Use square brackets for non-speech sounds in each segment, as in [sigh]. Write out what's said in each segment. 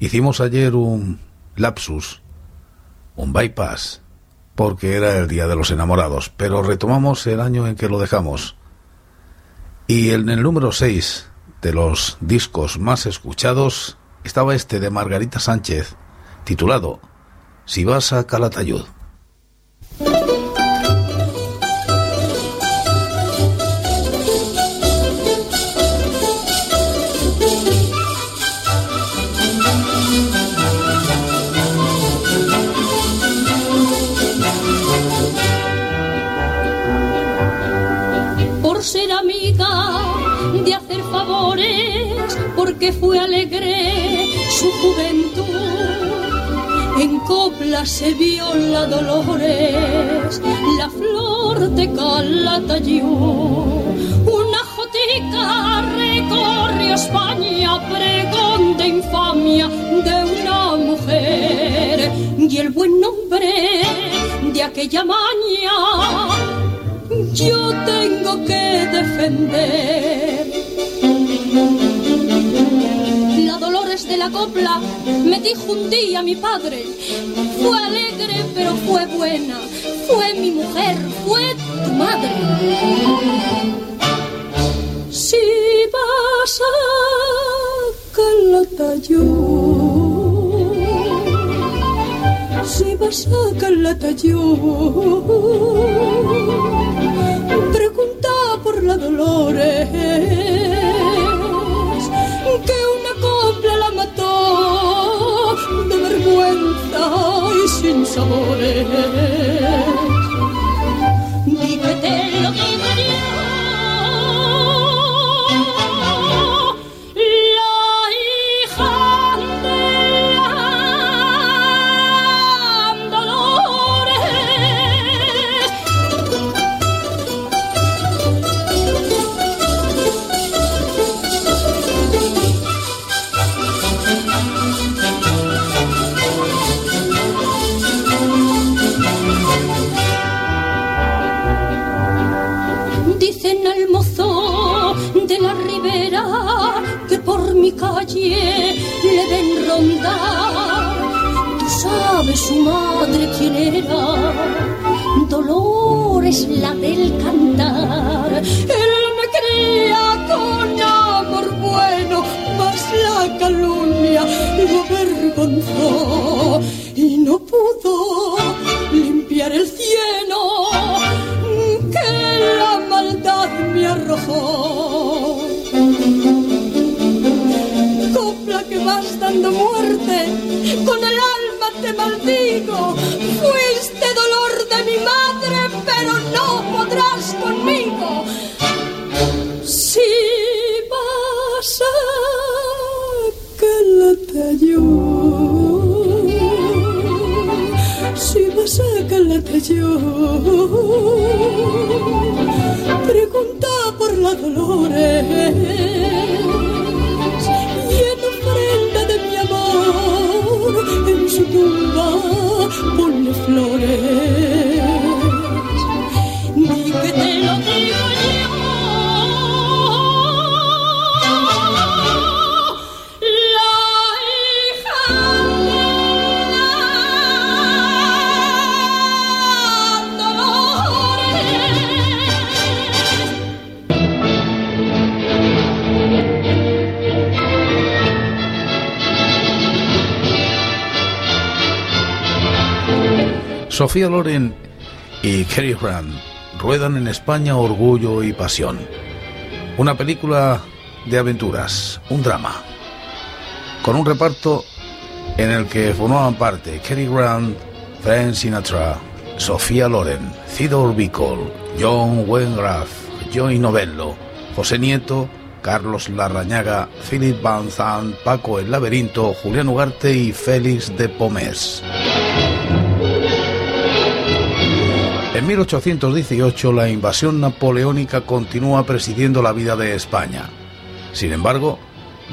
Hicimos ayer un lapsus, un bypass, porque era el Día de los Enamorados, pero retomamos el año en que lo dejamos. Y en el número 6 de los discos más escuchados estaba este de Margarita Sánchez, titulado Si vas a Calatayud. Que fue alegre su juventud. En copla se vio la Dolores, la flor de Calatayud. Una jotica recorrió España, pregón de infamia de una mujer. Y el buen nombre de aquella maña yo tengo que defender de la copla me dijo un día mi padre. Fue alegre, pero fue buena. Fue mi mujer, fue tu madre. Si vas a Calatayud, si vas a Calatayud, pregunta por la Dolores y si vas a Calatayud, pregunta por la Dolores en su tumba ponle flores. Sofía Loren y Cary Grant ruedan en España Orgullo y Pasión. Una película de aventuras, un drama, con un reparto en el que formaban parte Cary Grant, Frank Sinatra, Sofía Loren, Theodore Bicol, John Wengraf, Joey Novello, José Nieto, Carlos Larrañaga, Philip Van Zandt, Paco El Laberinto, Julián Ugarte y Félix de Pomés. En 1818 la invasión napoleónica continúa presidiendo la vida de España. Sin embargo,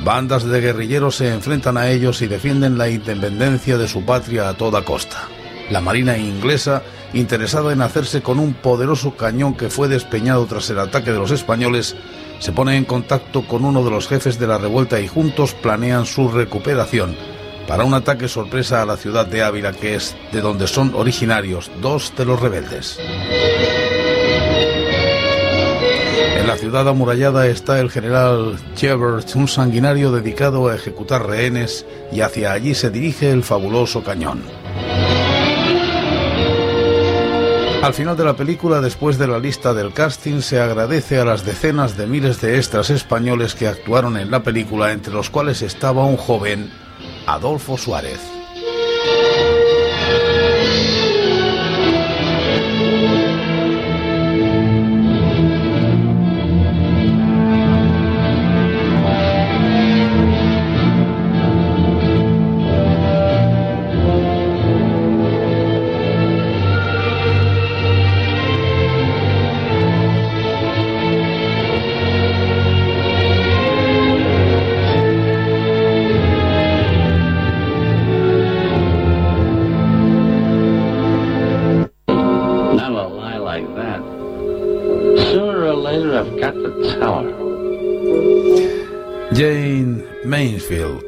bandas de guerrilleros se enfrentan a ellos y defienden la independencia de su patria a toda costa. La Marina inglesa, interesada en hacerse con un poderoso cañón que fue despeñado tras el ataque de los españoles, se pone en contacto con uno de los jefes de la revuelta y juntos planean su recuperación para un ataque sorpresa a la ciudad de Ávila, que es de donde son originarios dos de los rebeldes. En la ciudad amurallada está el general Chevert, un sanguinario dedicado a ejecutar rehenes, y hacia allí se dirige el fabuloso cañón. Al final de la película, después de la lista del casting, se agradece a las decenas de miles de extras españoles que actuaron en la película, entre los cuales estaba un joven Adolfo Suárez.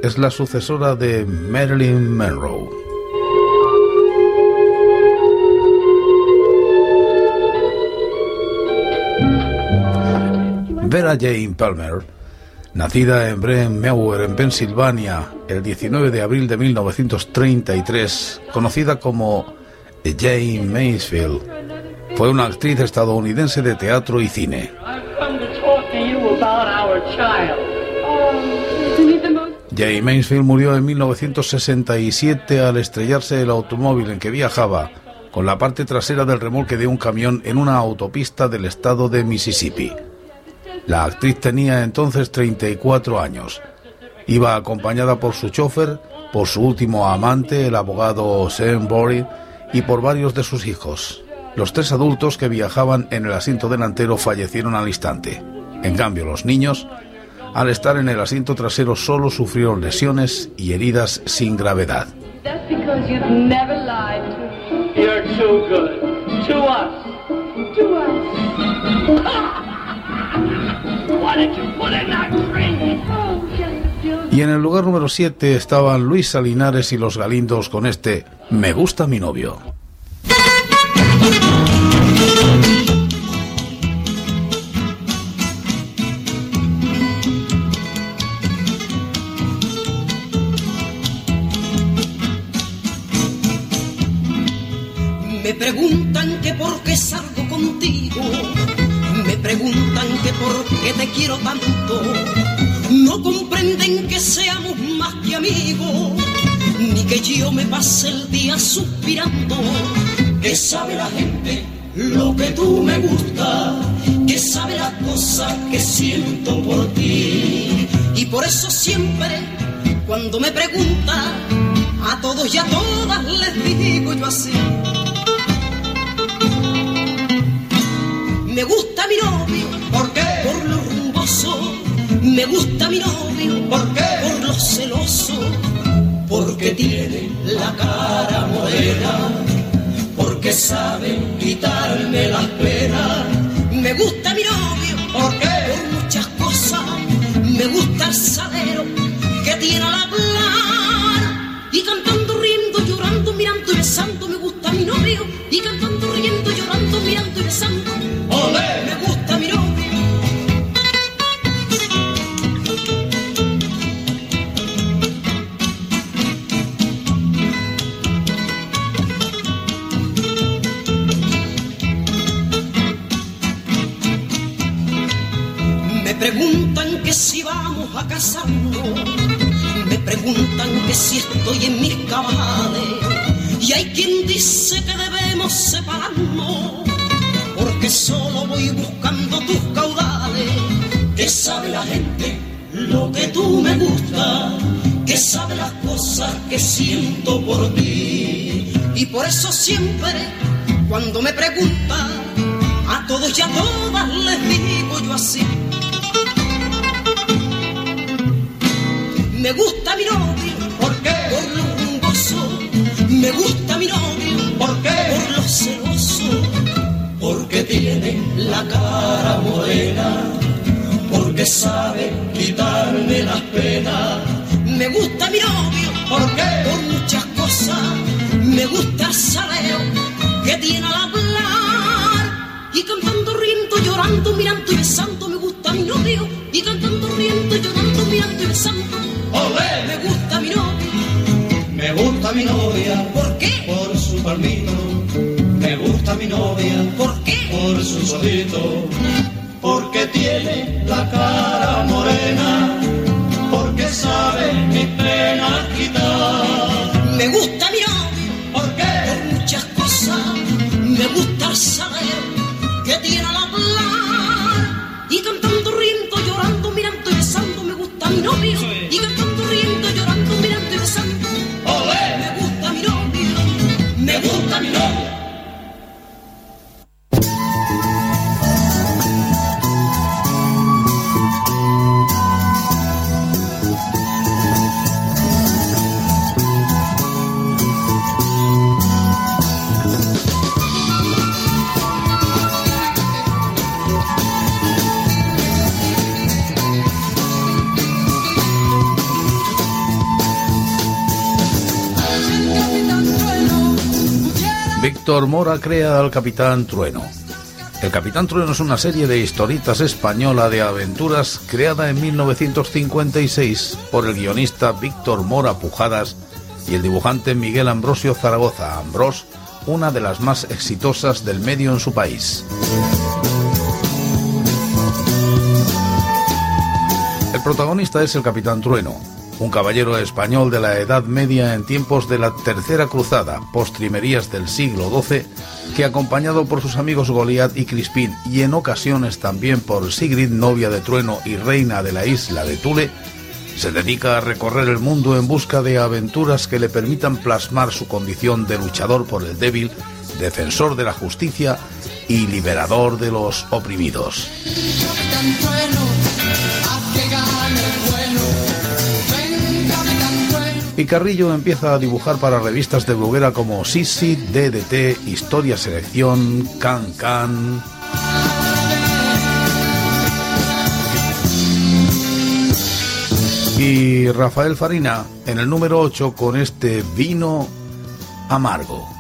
Es la sucesora de Marilyn Monroe. Vera Jane Palmer, nacida en Brentwood, en Pensilvania, el 19 de abril de 1933, conocida como Jane Mansfield, fue una actriz estadounidense de teatro y cine. Jay Mansfield murió en 1967 al estrellarse el automóvil en que viajaba con la parte trasera del remolque de un camión en una autopista del estado de Mississippi. La actriz tenía entonces 34 años. Iba acompañada por su chofer, por su último amante, el abogado Sam Bory, y por varios de sus hijos. Los tres adultos que viajaban en el asiento delantero fallecieron al instante. En cambio, los niños al estar en el asiento trasero solo sufrieron lesiones y heridas sin gravedad. [laughs] Y en el lugar número 7 estaban Luis Salinares y los Galindos con este Me gusta mi novio. Me preguntan que por qué salgo contigo, me preguntan que por qué te quiero tanto. No comprenden que seamos más que amigos, ni que yo me pase el día suspirando. Que sabe la gente lo que tú me gusta, que sabe la cosa que siento por ti. Y por eso siempre, cuando me preguntan, a todos y a todas les digo yo así. Me gusta mi novio. ¿Por qué? Por lo rumboso. Me gusta mi novio. ¿Por qué? Por lo celoso. Porque tiene la cara morena. Porque sabe quitarme las penas. Me gusta mi novio. ¿Por qué? Por muchas cosas. Me gusta el salero que tiene la hablar. Y cantando, riendo, llorando, mirando y besando. Me gusta mi novio. Y cantando, riendo, llorando, mirando y besando. Porque solo voy buscando tus caudales. Que sabe la gente lo que tú me gusta, que sabe las cosas que siento por ti. Y por eso siempre, cuando me preguntan, a todos y a todas les digo yo así. Me gusta mi novio, ¿por qué? Por lo rumboso. Me gusta sabe quitarme las penas. Me gusta mi novio, ¿por qué? Por muchas cosas. Me gusta el saleo que tiene al hablar y cantando, riendo, llorando, mirando y besando. Me gusta mi novio y cantando, riendo, llorando, mirando y besando. ¡Olé! Me gusta mi novio. Me gusta mi novia. ¿Por qué? Por su palmito. Me gusta mi novia. ¿Por qué? Por su solito. Porque tiene la cara morena. Porque sabe mi pena quitar. Me gusta mi novio. ¿Por qué? Por muchas cosas. Me gusta el saber que tiene al hablar. Y cantando, riendo, llorando, mirando y besando. Me gusta mi novio. Víctor Mora crea al Capitán Trueno. El Capitán Trueno es una serie de historietas española de aventuras creada en 1956 por el guionista Víctor Mora Pujadas y el dibujante Miguel Ambrosio Zaragoza, Ambrós, una de las más exitosas del medio en su país. El protagonista es el Capitán Trueno, un caballero español de la Edad Media en tiempos de la Tercera Cruzada, postrimerías del siglo XII, que acompañado por sus amigos Goliat y Crispín y en ocasiones también por Sigrid, novia de Trueno y reina de la isla de Tule, se dedica a recorrer el mundo en busca de aventuras que le permitan plasmar su condición de luchador por el débil, defensor de la justicia y liberador de los oprimidos. Y Carrillo empieza a dibujar para revistas de bloguera como Sisi, DDT, Historia Selección, Can Can. Y Rafael Farina en el número 8 con este vino amargo.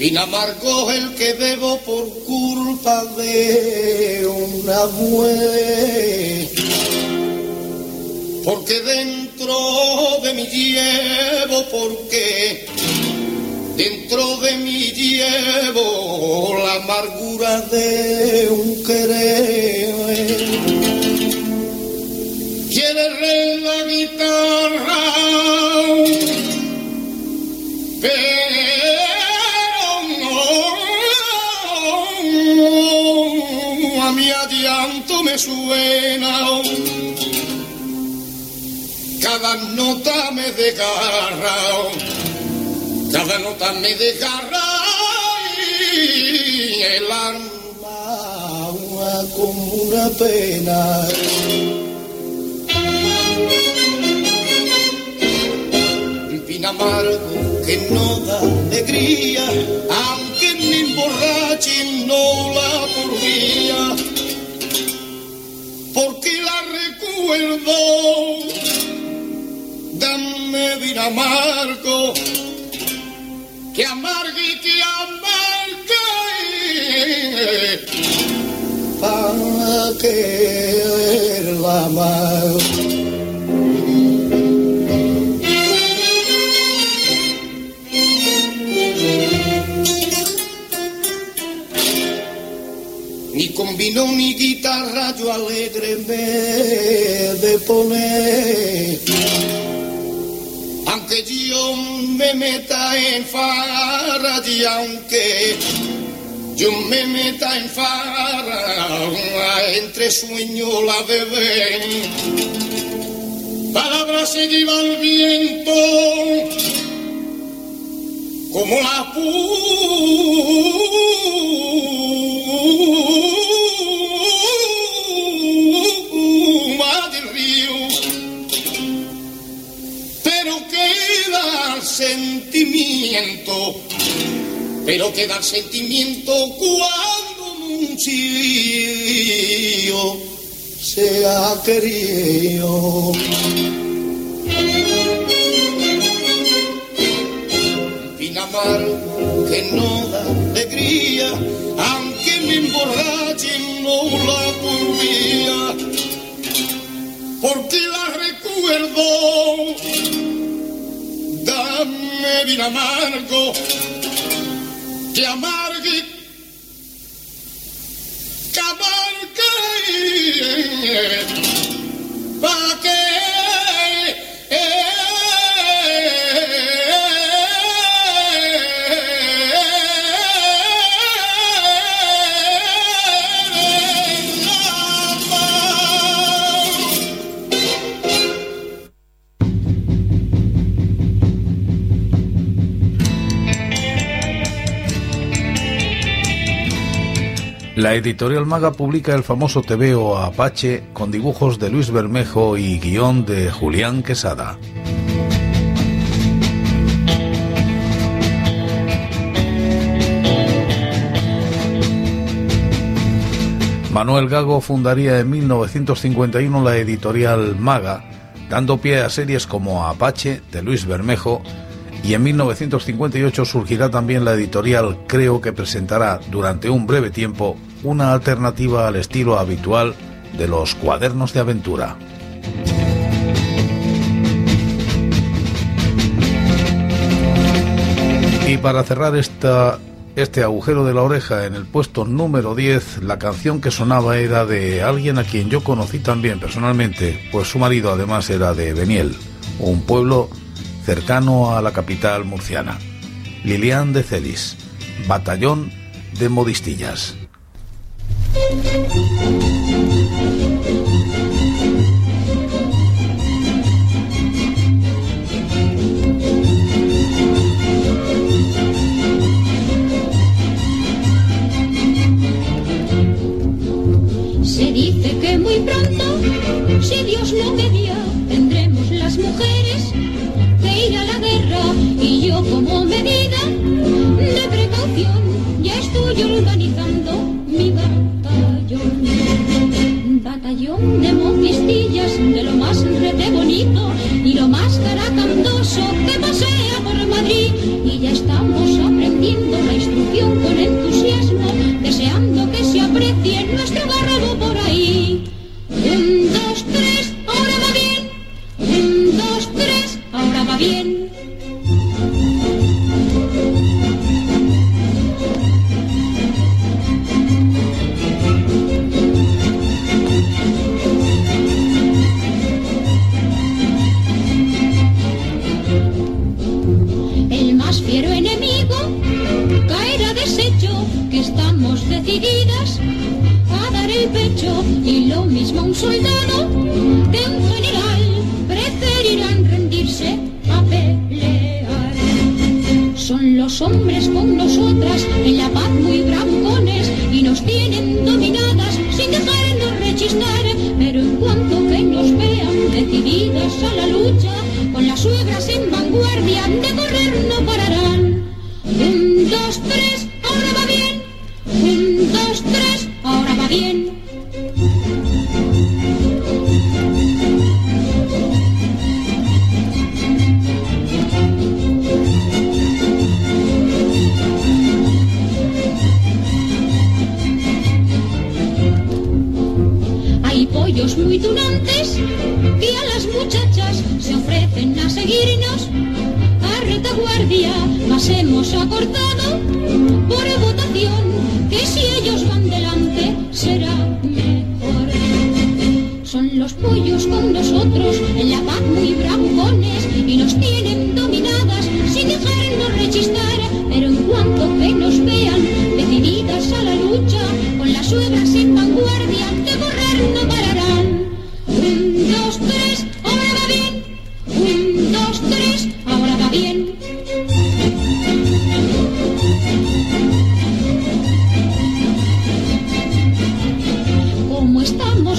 Vino amargo el que bebo por culpa de una mujer. Porque dentro de mí llevo, porque dentro de mí llevo la amargura de un adianto me suena. Cada nota me desgarra, cada nota me desgarra y el alma como una pena. Un vino amargo que no da alegría, aunque me emborrache no la podría, recuerdo. Dame vino amargo, que amargue y que amargue, para que la amargo. Guitarra yo alegre me de poner. Aunque yo me meta en farra y aunque yo me meta en farra, entre sueño la bebé. Palabras se lleva el viento como la puma del río, pero queda el sentimiento, pero queda el sentimiento cuando un chío se ha querido. Que no da alegría, aunque me emborrache no la volvía, porque la recuerdo, dame bien amargo, que amargue, que amargue, pa' que La editorial Maga publica el famoso tebeo Apache con dibujos de Luis Bermejo y guion de Julián Quesada. Manuel Gago fundaría en 1951 la editorial Maga, dando pie a series como Apache de Luis Bermejo y en 1958 surgirá también la editorial Creo que presentará durante un breve tiempo una alternativa al estilo habitual de los cuadernos de aventura. Y para cerrar esta, este agujero de la oreja en el puesto número 10, la canción que sonaba era de alguien a quien yo conocí también personalmente, pues su marido además era de Beniel, un pueblo cercano a la capital murciana. Lilian de Celis, batallón de modistillas. Se dice que muy pronto, si Dios lo media, tendremos las mujeres que ir a la guerra y yo como medida de precaución ya estoy organizando mi batallón. Batallón de monquistillas, de lo más rete bonito y lo más caracandoso que pasea por Madrid y ya estamos aprendiendo la instrucción con entusiasmo, deseando que se aprecie nuestro garrado por ahí. Un, dos, tres, ahora va bien. Un, dos, tres, ahora va bien.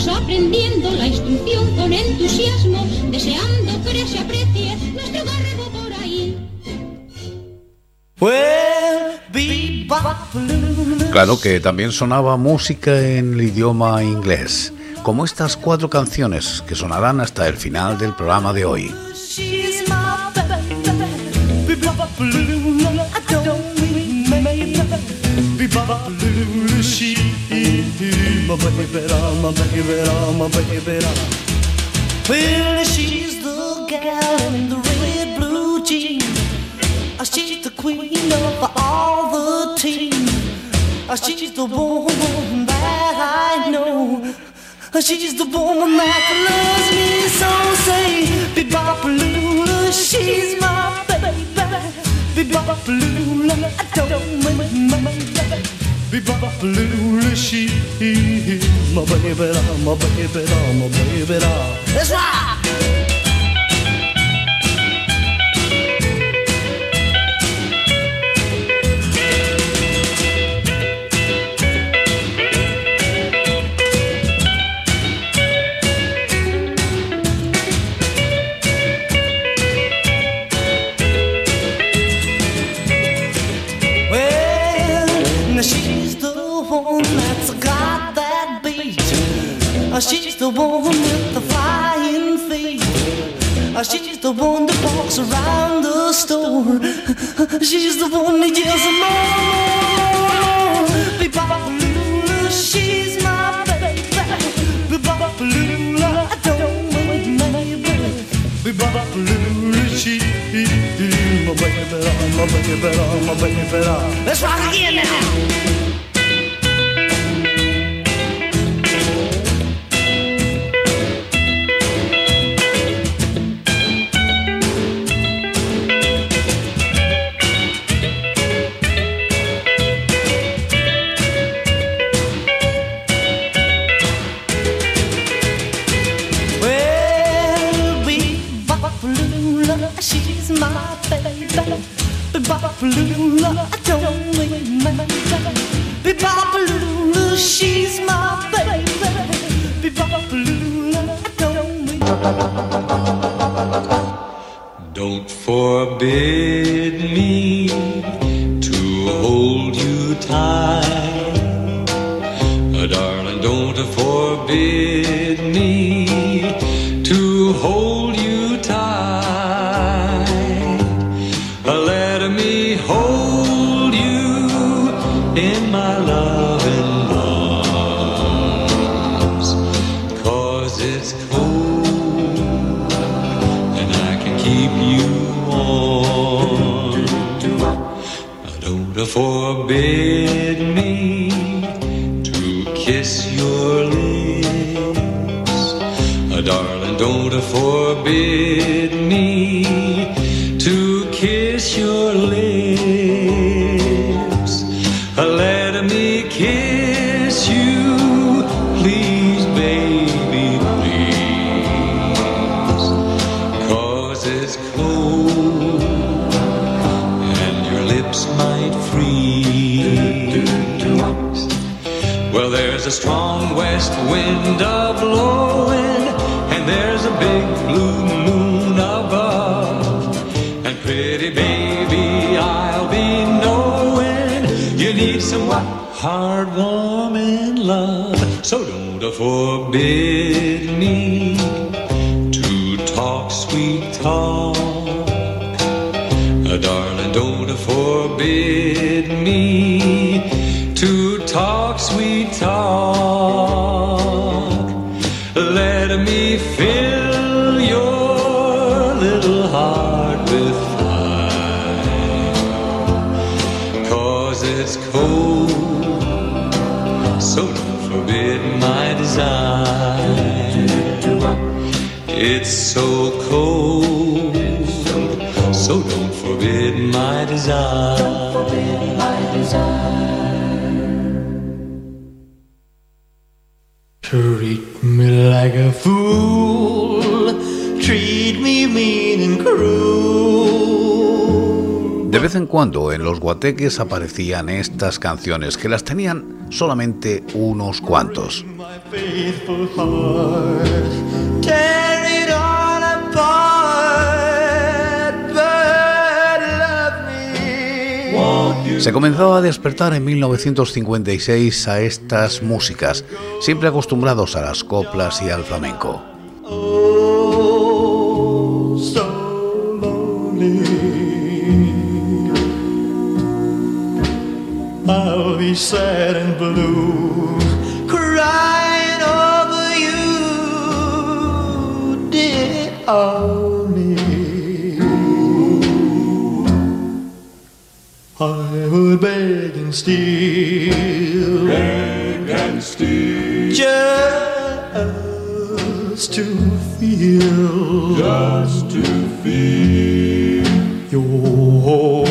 Estamos aprendiendo la instrucción con entusiasmo, deseando que se aprecie nuestro garbo por ahí. Claro que también sonaba música en el idioma inglés, como estas cuatro canciones que sonarán hasta el final del programa de hoy. Baby, my baby, my baby. Well, she's the gal in the red blue jeans. She's the queen of all the team. Uh, She's the woman that I know. She's the woman that loves me so. Say, be-bop-a-loo, she's my baby. Be-bop-a-loo, I don't mean my baby. Be-bop-a-loo, she, my baby, my baby, my baby. That's right. She's the one that walks around the store. She's the one that yells more. Be-bop-a-loo, she's my baby. Be-bop-a-loo, I don't mean maybe. Be-bop-a-loo, she, my baby, my baby, my baby. Let's rock again now. Forbid me to hold you tight. Let me hold you in my loving arms. Cause it's cold and I can keep you warm. Don't forbid me Darling. Don't forbid me to kiss your lips. Uh, Let me kiss you, please, baby, please. Cause it's cold and your lips might freeze. Well, there's a strong west wind a blowing, there's a big blue moon above. And pretty baby, I'll be knowing you need some hard, warming love. So don't forbid me to talk sweet talk. Uh, darling, don't forbid me to talk sweet talk. Let me fill your little heart with fire. Cause it's cold, so don't forbid my desire. It's so cold, so don't forbid my desire. Treat me like a fool, treat me mean and cruel. De vez en cuando en los guateques aparecían estas canciones que las tenían solamente unos cuantos. Se comenzó a despertar en 1956 a estas músicas, siempre acostumbrados a las coplas y al flamenco. Oh, and steal, and steal, just to feel, just to feel. Your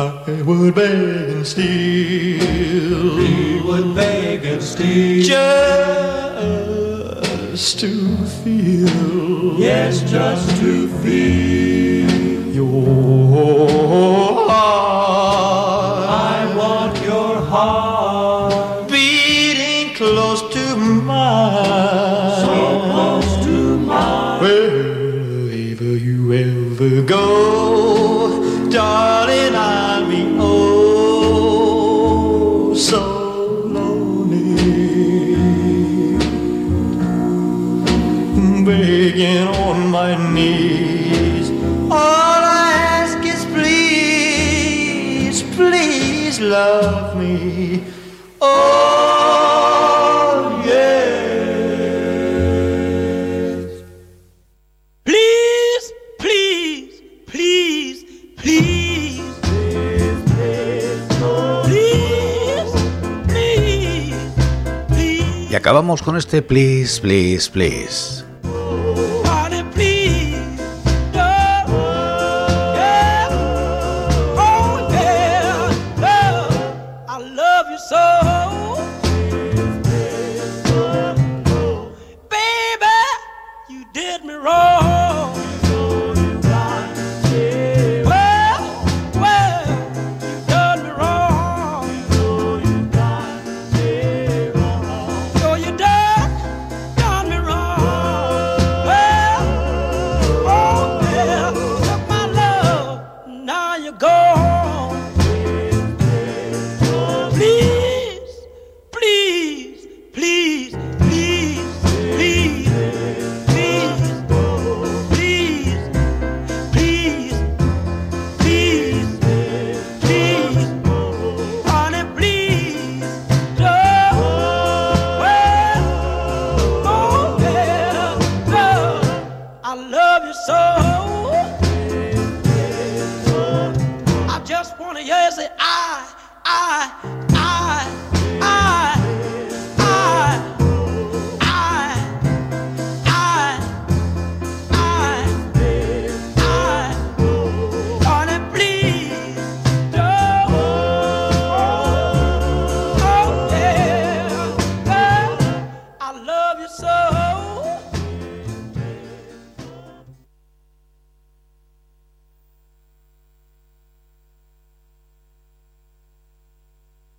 I would beg and steal. We would beg and steal. Just to feel. Yes, just to feel. Your heart. I want your heart. Beating close to mine. So close to mine. Wherever you ever go, acabamos con este Please, Please, Please.